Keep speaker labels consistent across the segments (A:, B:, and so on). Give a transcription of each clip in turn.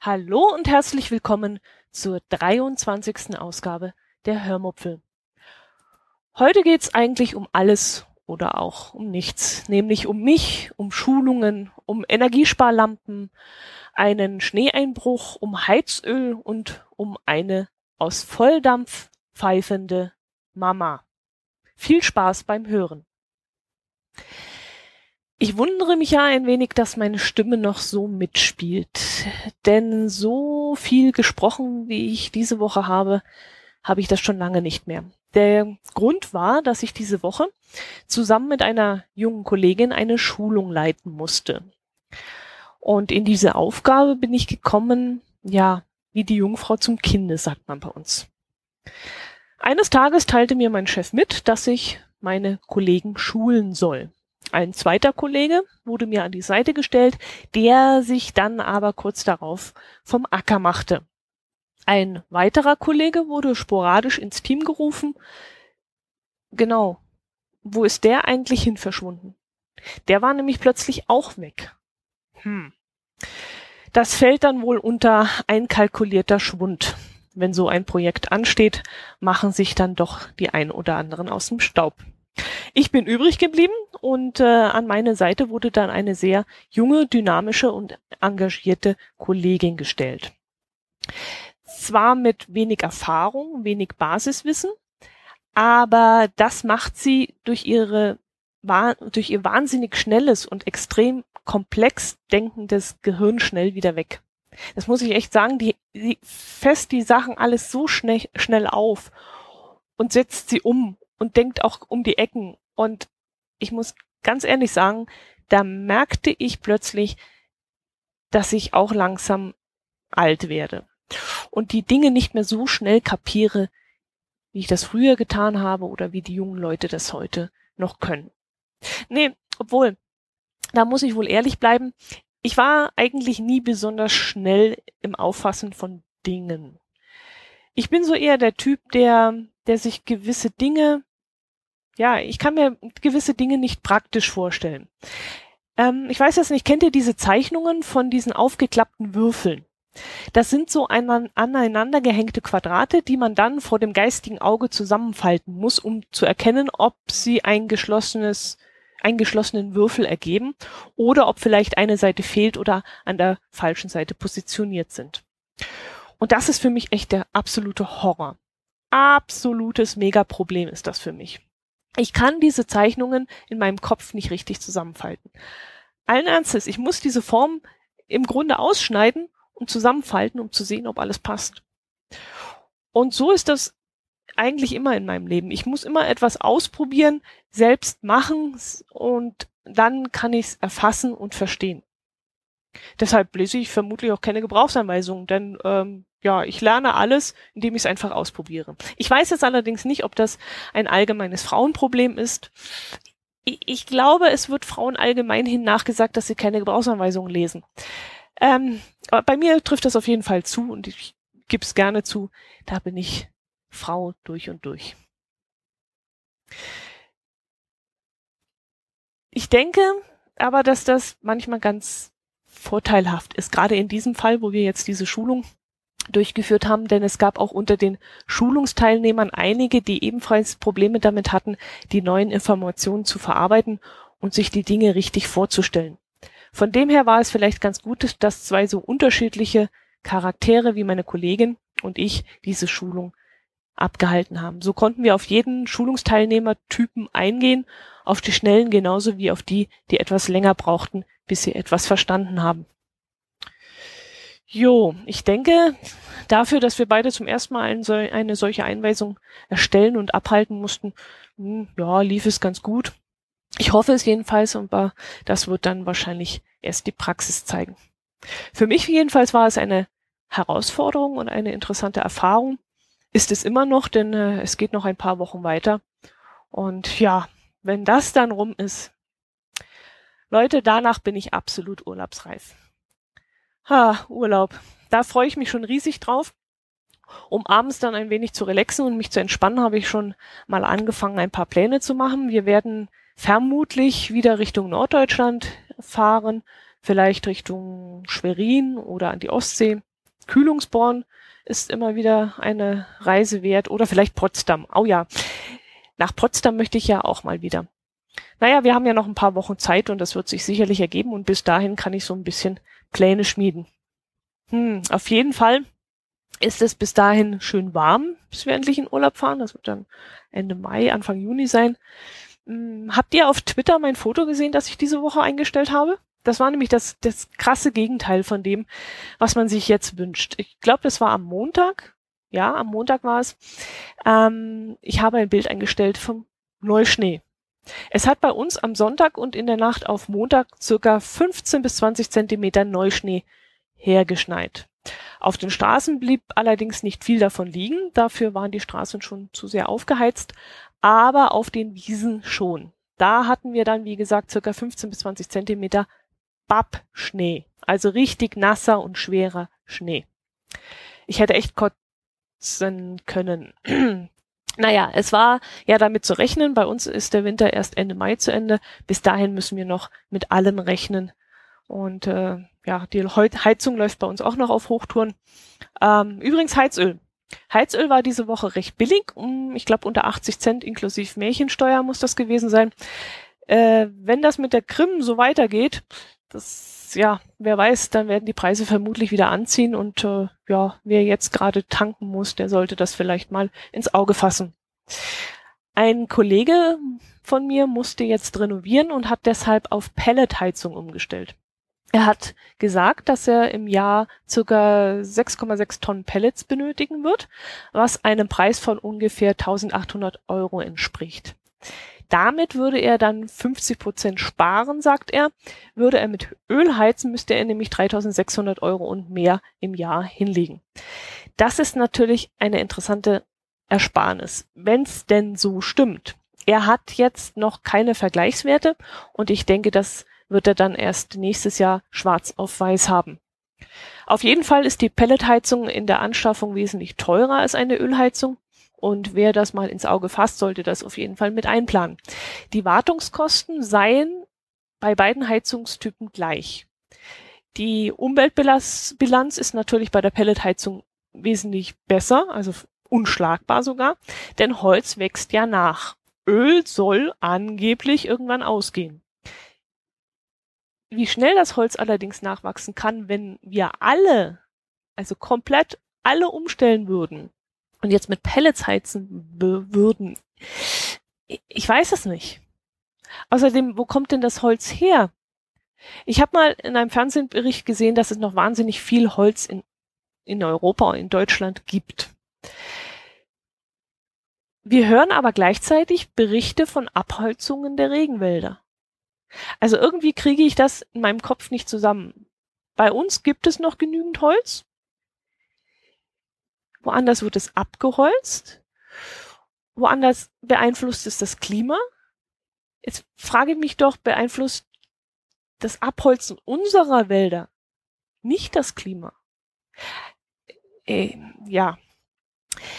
A: Hallo und herzlich willkommen zur 23. Ausgabe der Hörmupfel. Heute geht's eigentlich um alles oder auch um nichts, nämlich um mich, um Schulungen, um Energiesparlampen, einen Schneeeinbruch, um Heizöl und um eine aus Volldampf pfeifende Mama. Viel Spaß beim Hören. Ich wundere mich ja ein wenig, dass meine Stimme noch so mitspielt. Denn so viel gesprochen, wie ich diese Woche habe, habe ich das schon lange nicht mehr. Der Grund war, dass ich diese Woche zusammen mit einer jungen Kollegin eine Schulung leiten musste. Und in diese Aufgabe bin ich gekommen, ja, wie die Jungfrau zum Kinde, sagt man bei uns. Eines Tages teilte mir mein Chef mit, dass ich meine Kollegen schulen soll. Ein zweiter Kollege wurde mir an die Seite gestellt, der sich dann aber kurz darauf vom Acker machte. Ein weiterer Kollege wurde sporadisch ins Team gerufen. Genau. Wo ist der eigentlich hin verschwunden? Der war nämlich plötzlich auch weg. Hm. Das fällt dann wohl unter einkalkulierter Schwund. Wenn so ein Projekt ansteht, machen sich dann doch die ein oder anderen aus dem Staub. Ich bin übrig geblieben und äh, an meine Seite wurde dann eine sehr junge, dynamische und engagierte Kollegin gestellt. Zwar mit wenig Erfahrung, wenig Basiswissen, aber das macht sie durch ihre durch ihr wahnsinnig schnelles und extrem komplex denkendes Gehirn schnell wieder weg. Das muss ich echt sagen, die, die fest die Sachen alles so schnell, schnell auf und setzt sie um und denkt auch um die Ecken. Und ich muss ganz ehrlich sagen, da merkte ich plötzlich, dass ich auch langsam alt werde und die Dinge nicht mehr so schnell kapiere, wie ich das früher getan habe oder wie die jungen Leute das heute noch können. Nee, obwohl, da muss ich wohl ehrlich bleiben, ich war eigentlich nie besonders schnell im Auffassen von Dingen. Ich bin so eher der Typ, der, der sich gewisse Dinge, ja, ich kann mir gewisse Dinge nicht praktisch vorstellen. Ähm, ich weiß jetzt nicht, kennt ihr diese Zeichnungen von diesen aufgeklappten Würfeln? Das sind so aneinander gehängte Quadrate, die man dann vor dem geistigen Auge zusammenfalten muss, um zu erkennen, ob sie ein geschlossenes, einen geschlossenen Würfel ergeben oder ob vielleicht eine Seite fehlt oder an der falschen Seite positioniert sind. Und das ist für mich echt der absolute Horror. Absolutes Megaproblem ist das für mich. Ich kann diese Zeichnungen in meinem Kopf nicht richtig zusammenfalten. Allen Ernstes, ich muss diese Form im Grunde ausschneiden und zusammenfalten, um zu sehen, ob alles passt. Und so ist das eigentlich immer in meinem Leben. Ich muss immer etwas ausprobieren, selbst machen und dann kann ich es erfassen und verstehen. Deshalb lese ich vermutlich auch keine Gebrauchsanweisungen, denn ähm, ja, ich lerne alles, indem ich es einfach ausprobiere. Ich weiß jetzt allerdings nicht, ob das ein allgemeines Frauenproblem ist. Ich, ich glaube, es wird Frauen allgemein hin nachgesagt, dass sie keine Gebrauchsanweisungen lesen. Ähm, aber bei mir trifft das auf jeden Fall zu und ich gebe es gerne zu, da bin ich Frau durch und durch. Ich denke aber, dass das manchmal ganz vorteilhaft ist, gerade in diesem Fall, wo wir jetzt diese Schulung durchgeführt haben, denn es gab auch unter den Schulungsteilnehmern einige, die ebenfalls Probleme damit hatten, die neuen Informationen zu verarbeiten und sich die Dinge richtig vorzustellen. Von dem her war es vielleicht ganz gut, dass zwei so unterschiedliche Charaktere wie meine Kollegin und ich diese Schulung abgehalten haben. So konnten wir auf jeden Schulungsteilnehmertypen eingehen, auf die Schnellen genauso wie auf die, die etwas länger brauchten, bis sie etwas verstanden haben. Jo, ich denke, dafür, dass wir beide zum ersten Mal eine solche Einweisung erstellen und abhalten mussten, hm, ja, lief es ganz gut. Ich hoffe es jedenfalls, aber das wird dann wahrscheinlich erst die Praxis zeigen. Für mich jedenfalls war es eine Herausforderung und eine interessante Erfahrung. Ist es immer noch, denn äh, es geht noch ein paar Wochen weiter. Und ja, wenn das dann rum ist, Leute, danach bin ich absolut urlaubsreif. Ha, Urlaub. Da freue ich mich schon riesig drauf. Um abends dann ein wenig zu relaxen und mich zu entspannen, habe ich schon mal angefangen, ein paar Pläne zu machen. Wir werden vermutlich wieder Richtung Norddeutschland fahren, vielleicht Richtung Schwerin oder an die Ostsee. Kühlungsborn ist immer wieder eine Reise wert oder vielleicht Potsdam. Oh ja, nach Potsdam möchte ich ja auch mal wieder. Naja, wir haben ja noch ein paar Wochen Zeit und das wird sich sicherlich ergeben und bis dahin kann ich so ein bisschen Pläne schmieden. Hm, auf jeden Fall ist es bis dahin schön warm, bis wir endlich in Urlaub fahren. Das wird dann Ende Mai, Anfang Juni sein. Hm, habt ihr auf Twitter mein Foto gesehen, das ich diese Woche eingestellt habe? Das war nämlich das, das krasse Gegenteil von dem, was man sich jetzt wünscht. Ich glaube, das war am Montag. Ja, am Montag war es. Ähm, ich habe ein Bild eingestellt vom Neuschnee. Es hat bei uns am Sonntag und in der Nacht auf Montag circa 15 bis 20 Zentimeter Neuschnee hergeschneit. Auf den Straßen blieb allerdings nicht viel davon liegen, dafür waren die Straßen schon zu sehr aufgeheizt, aber auf den Wiesen schon. Da hatten wir dann, wie gesagt, circa 15 bis 20 Zentimeter Bapp-Schnee, also richtig nasser und schwerer Schnee. Ich hätte echt kotzen können. naja, es war ja damit zu rechnen. Bei uns ist der Winter erst Ende Mai zu Ende. Bis dahin müssen wir noch mit allem rechnen. Und äh, ja, die Heizung läuft bei uns auch noch auf Hochtouren. Ähm, übrigens Heizöl. Heizöl war diese Woche recht billig, um, ich glaube unter 80 Cent inklusive Märchensteuer muss das gewesen sein. Äh, wenn das mit der Krim so weitergeht, das, ja, wer weiß, dann werden die Preise vermutlich wieder anziehen und äh, ja, wer jetzt gerade tanken muss, der sollte das vielleicht mal ins Auge fassen. Ein Kollege von mir musste jetzt renovieren und hat deshalb auf Pelletheizung umgestellt. Er hat gesagt, dass er im Jahr circa 6,6 Tonnen Pellets benötigen wird, was einem Preis von ungefähr 1800 Euro entspricht. Damit würde er dann 50 Prozent sparen, sagt er. Würde er mit Öl heizen, müsste er nämlich 3600 Euro und mehr im Jahr hinlegen. Das ist natürlich eine interessante Ersparnis, wenn es denn so stimmt. Er hat jetzt noch keine Vergleichswerte und ich denke, das wird er dann erst nächstes Jahr schwarz auf weiß haben. Auf jeden Fall ist die Pelletheizung in der Anschaffung wesentlich teurer als eine Ölheizung und wer das mal ins Auge fasst, sollte das auf jeden Fall mit einplanen. Die Wartungskosten seien bei beiden Heizungstypen gleich. Die Umweltbilanz ist natürlich bei der Pelletheizung wesentlich besser, also unschlagbar sogar, denn Holz wächst ja nach. Öl soll angeblich irgendwann ausgehen. Wie schnell das Holz allerdings nachwachsen kann, wenn wir alle, also komplett alle umstellen würden, und jetzt mit Pellets heizen würden, ich weiß es nicht. Außerdem, wo kommt denn das Holz her? Ich habe mal in einem Fernsehbericht gesehen, dass es noch wahnsinnig viel Holz in, in Europa und in Deutschland gibt. Wir hören aber gleichzeitig Berichte von Abholzungen der Regenwälder. Also irgendwie kriege ich das in meinem Kopf nicht zusammen. Bei uns gibt es noch genügend Holz, woanders wird es abgeholzt, woanders beeinflusst es das Klima. Jetzt frage ich mich doch, beeinflusst das Abholzen unserer Wälder nicht das Klima? Äh, ja.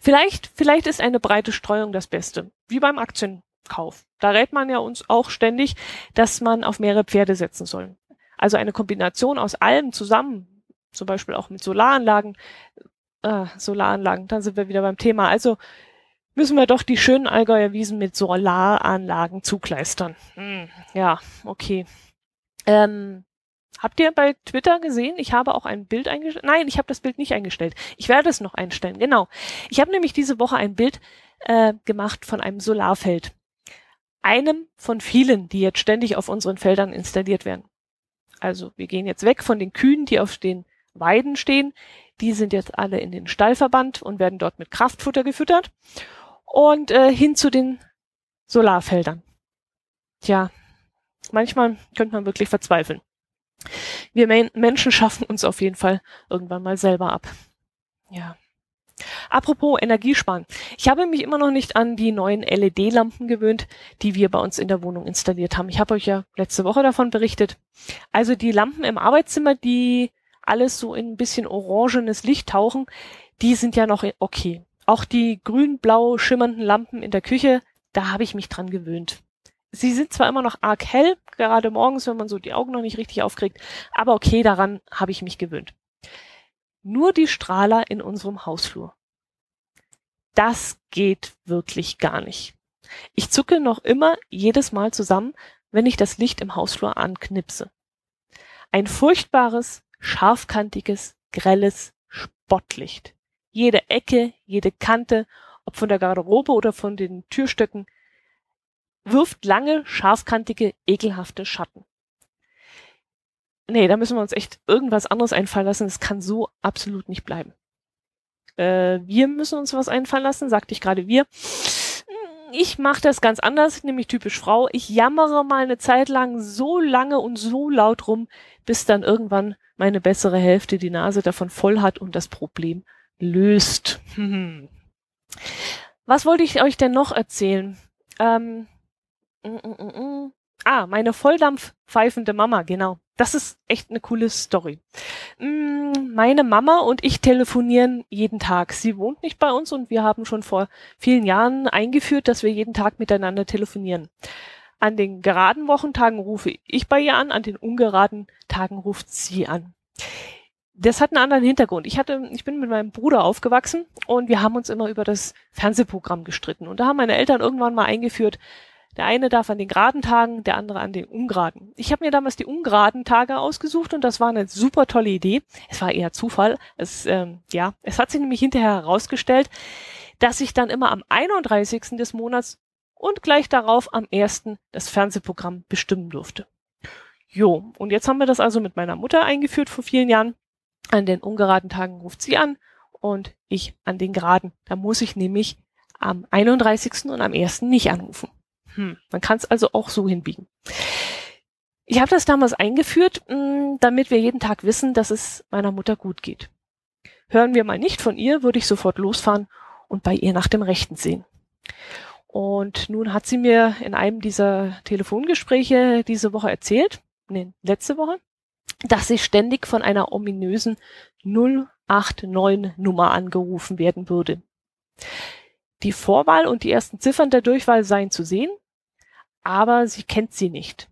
A: Vielleicht, vielleicht ist eine breite Streuung das Beste, wie beim Aktienkauf. Da rät man ja uns auch ständig, dass man auf mehrere Pferde setzen soll. Also eine Kombination aus allem zusammen, zum Beispiel auch mit Solaranlagen, Ah, Solaranlagen, dann sind wir wieder beim Thema. Also müssen wir doch die schönen Allgäuer Wiesen mit Solaranlagen zukleistern. Hm, ja, okay. Ähm, habt ihr bei Twitter gesehen? Ich habe auch ein Bild eingestellt. Nein, ich habe das Bild nicht eingestellt. Ich werde es noch einstellen. Genau. Ich habe nämlich diese Woche ein Bild äh, gemacht von einem Solarfeld. Einem von vielen, die jetzt ständig auf unseren Feldern installiert werden. Also wir gehen jetzt weg von den Kühen, die auf den Weiden stehen, die sind jetzt alle in den Stall verbannt und werden dort mit Kraftfutter gefüttert. Und äh, hin zu den Solarfeldern. Tja, manchmal könnte man wirklich verzweifeln. Wir Men Menschen schaffen uns auf jeden Fall irgendwann mal selber ab. Ja. Apropos Energiesparen. Ich habe mich immer noch nicht an die neuen LED-Lampen gewöhnt, die wir bei uns in der Wohnung installiert haben. Ich habe euch ja letzte Woche davon berichtet. Also die Lampen im Arbeitszimmer, die alles so in ein bisschen orangenes Licht tauchen, die sind ja noch okay. Auch die grün-blau schimmernden Lampen in der Küche, da habe ich mich dran gewöhnt. Sie sind zwar immer noch arg hell, gerade morgens, wenn man so die Augen noch nicht richtig aufkriegt, aber okay, daran habe ich mich gewöhnt. Nur die Strahler in unserem Hausflur. Das geht wirklich gar nicht. Ich zucke noch immer jedes Mal zusammen, wenn ich das Licht im Hausflur anknipse. Ein furchtbares, scharfkantiges, grelles Spottlicht. Jede Ecke, jede Kante, ob von der Garderobe oder von den Türstöcken, wirft lange, scharfkantige, ekelhafte Schatten. Nee, da müssen wir uns echt irgendwas anderes einfallen lassen. Es kann so absolut nicht bleiben. Äh, wir müssen uns was einfallen lassen, sagte ich gerade wir. Ich mache das ganz anders, nämlich typisch Frau. Ich jammere mal eine Zeit lang so lange und so laut rum, bis dann irgendwann meine bessere Hälfte die Nase davon voll hat und das Problem löst. Was wollte ich euch denn noch erzählen? Ähm, mm, mm, mm, mm. Ah, meine Volldampf pfeifende Mama, genau. Das ist echt eine coole Story. Mm, meine Mama und ich telefonieren jeden Tag. Sie wohnt nicht bei uns und wir haben schon vor vielen Jahren eingeführt, dass wir jeden Tag miteinander telefonieren. An den geraden Wochentagen rufe ich bei ihr an, an den ungeraden Tagen ruft sie an. Das hat einen anderen Hintergrund. Ich hatte, ich bin mit meinem Bruder aufgewachsen und wir haben uns immer über das Fernsehprogramm gestritten. Und da haben meine Eltern irgendwann mal eingeführt, der eine darf an den geraden Tagen, der andere an den ungeraden. Ich habe mir damals die ungeraden Tage ausgesucht und das war eine super tolle Idee. Es war eher Zufall. Es, ähm, ja, es hat sich nämlich hinterher herausgestellt, dass ich dann immer am 31. des Monats und gleich darauf am 1. das Fernsehprogramm bestimmen durfte. Jo, und jetzt haben wir das also mit meiner Mutter eingeführt vor vielen Jahren. An den ungeraden Tagen ruft sie an und ich an den geraden. Da muss ich nämlich am 31. und am 1. nicht anrufen. Hm, man kann es also auch so hinbiegen. Ich habe das damals eingeführt, hm, damit wir jeden Tag wissen, dass es meiner Mutter gut geht. Hören wir mal nicht von ihr, würde ich sofort losfahren und bei ihr nach dem Rechten sehen. Und nun hat sie mir in einem dieser Telefongespräche diese Woche erzählt, nee, letzte Woche, dass sie ständig von einer ominösen 089 Nummer angerufen werden würde. Die Vorwahl und die ersten Ziffern der Durchwahl seien zu sehen, aber sie kennt sie nicht.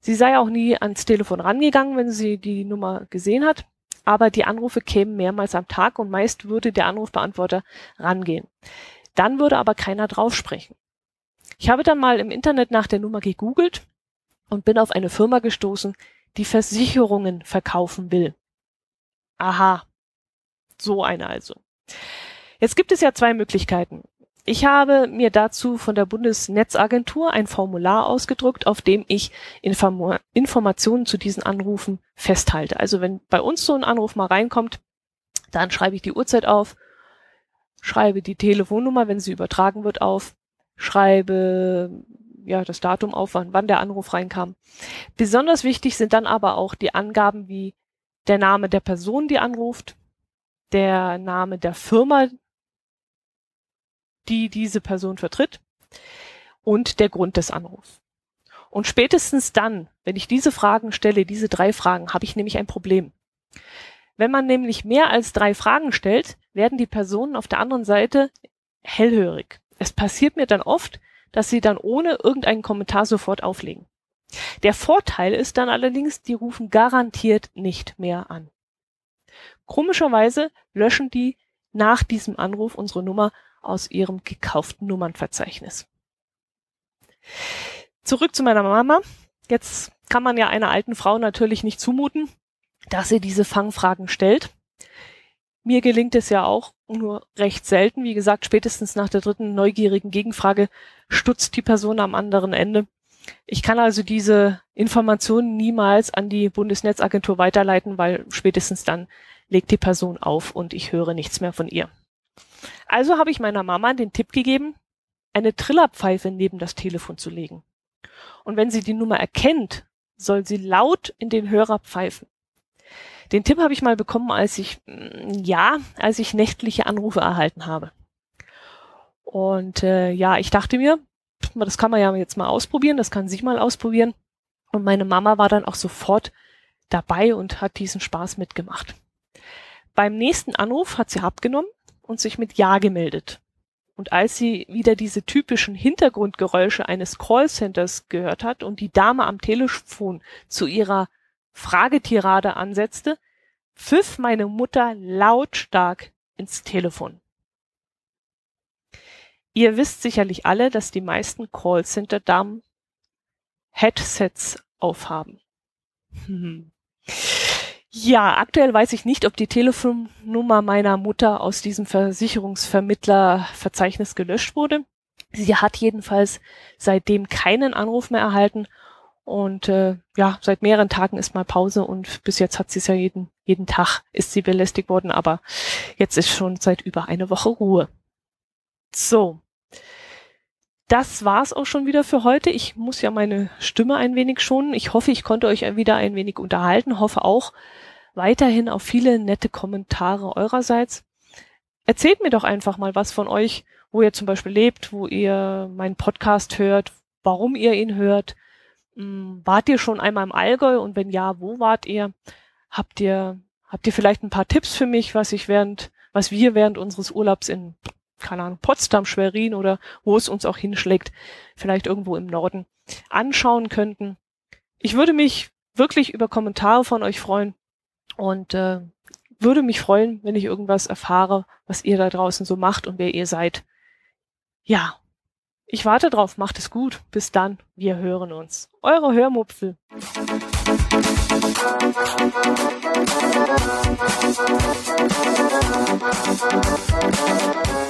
A: Sie sei auch nie ans Telefon rangegangen, wenn sie die Nummer gesehen hat, aber die Anrufe kämen mehrmals am Tag und meist würde der Anrufbeantworter rangehen. Dann würde aber keiner drauf sprechen. Ich habe dann mal im Internet nach der Nummer gegoogelt und bin auf eine Firma gestoßen, die Versicherungen verkaufen will. Aha. So eine also. Jetzt gibt es ja zwei Möglichkeiten. Ich habe mir dazu von der Bundesnetzagentur ein Formular ausgedruckt, auf dem ich Inform Informationen zu diesen Anrufen festhalte. Also wenn bei uns so ein Anruf mal reinkommt, dann schreibe ich die Uhrzeit auf, schreibe die Telefonnummer, wenn sie übertragen wird, auf, schreibe ja das Datum auf, wann, wann der Anruf reinkam. Besonders wichtig sind dann aber auch die Angaben wie der Name der Person, die anruft, der Name der Firma, die diese Person vertritt und der Grund des Anrufs. Und spätestens dann, wenn ich diese Fragen stelle, diese drei Fragen, habe ich nämlich ein Problem. Wenn man nämlich mehr als drei Fragen stellt, werden die Personen auf der anderen Seite hellhörig. Es passiert mir dann oft, dass sie dann ohne irgendeinen Kommentar sofort auflegen. Der Vorteil ist dann allerdings, die rufen garantiert nicht mehr an. Komischerweise löschen die nach diesem Anruf unsere Nummer aus ihrem gekauften Nummernverzeichnis. Zurück zu meiner Mama. Jetzt kann man ja einer alten Frau natürlich nicht zumuten, dass sie diese Fangfragen stellt. Mir gelingt es ja auch nur recht selten. Wie gesagt, spätestens nach der dritten neugierigen Gegenfrage stutzt die Person am anderen Ende. Ich kann also diese Informationen niemals an die Bundesnetzagentur weiterleiten, weil spätestens dann legt die Person auf und ich höre nichts mehr von ihr. Also habe ich meiner Mama den Tipp gegeben, eine Trillerpfeife neben das Telefon zu legen. Und wenn sie die Nummer erkennt, soll sie laut in den Hörer pfeifen. Den Tipp habe ich mal bekommen, als ich, mm, ja, als ich nächtliche Anrufe erhalten habe. Und äh, ja, ich dachte mir, das kann man ja jetzt mal ausprobieren, das kann sich mal ausprobieren. Und meine Mama war dann auch sofort dabei und hat diesen Spaß mitgemacht. Beim nächsten Anruf hat sie abgenommen und sich mit Ja gemeldet. Und als sie wieder diese typischen Hintergrundgeräusche eines Callcenters gehört hat und die Dame am Telefon zu ihrer Fragetirade ansetzte, pfiff meine Mutter lautstark ins Telefon. Ihr wisst sicherlich alle, dass die meisten Callcenter-Damen Headsets aufhaben. Ja, aktuell weiß ich nicht, ob die Telefonnummer meiner Mutter aus diesem Versicherungsvermittlerverzeichnis gelöscht wurde. Sie hat jedenfalls seitdem keinen Anruf mehr erhalten und äh, ja, seit mehreren Tagen ist mal Pause und bis jetzt hat sie es ja jeden, jeden Tag ist sie belästigt worden, aber jetzt ist schon seit über eine Woche Ruhe. So. Das war's auch schon wieder für heute. Ich muss ja meine Stimme ein wenig schonen. Ich hoffe, ich konnte euch wieder ein wenig unterhalten. Hoffe auch weiterhin auf viele nette Kommentare eurerseits. Erzählt mir doch einfach mal was von euch, wo ihr zum Beispiel lebt, wo ihr meinen Podcast hört, warum ihr ihn hört. Hm, wart ihr schon einmal im Allgäu und wenn ja, wo wart ihr? Habt ihr, habt ihr vielleicht ein paar Tipps für mich, was ich während, was wir während unseres Urlaubs in keine Ahnung, Potsdam, Schwerin oder wo es uns auch hinschlägt, vielleicht irgendwo im Norden anschauen könnten. Ich würde mich wirklich über Kommentare von euch freuen und äh, würde mich freuen, wenn ich irgendwas erfahre, was ihr da draußen so macht und wer ihr seid. Ja, ich warte drauf, macht es gut. Bis dann, wir hören uns. Eure Hörmupfel.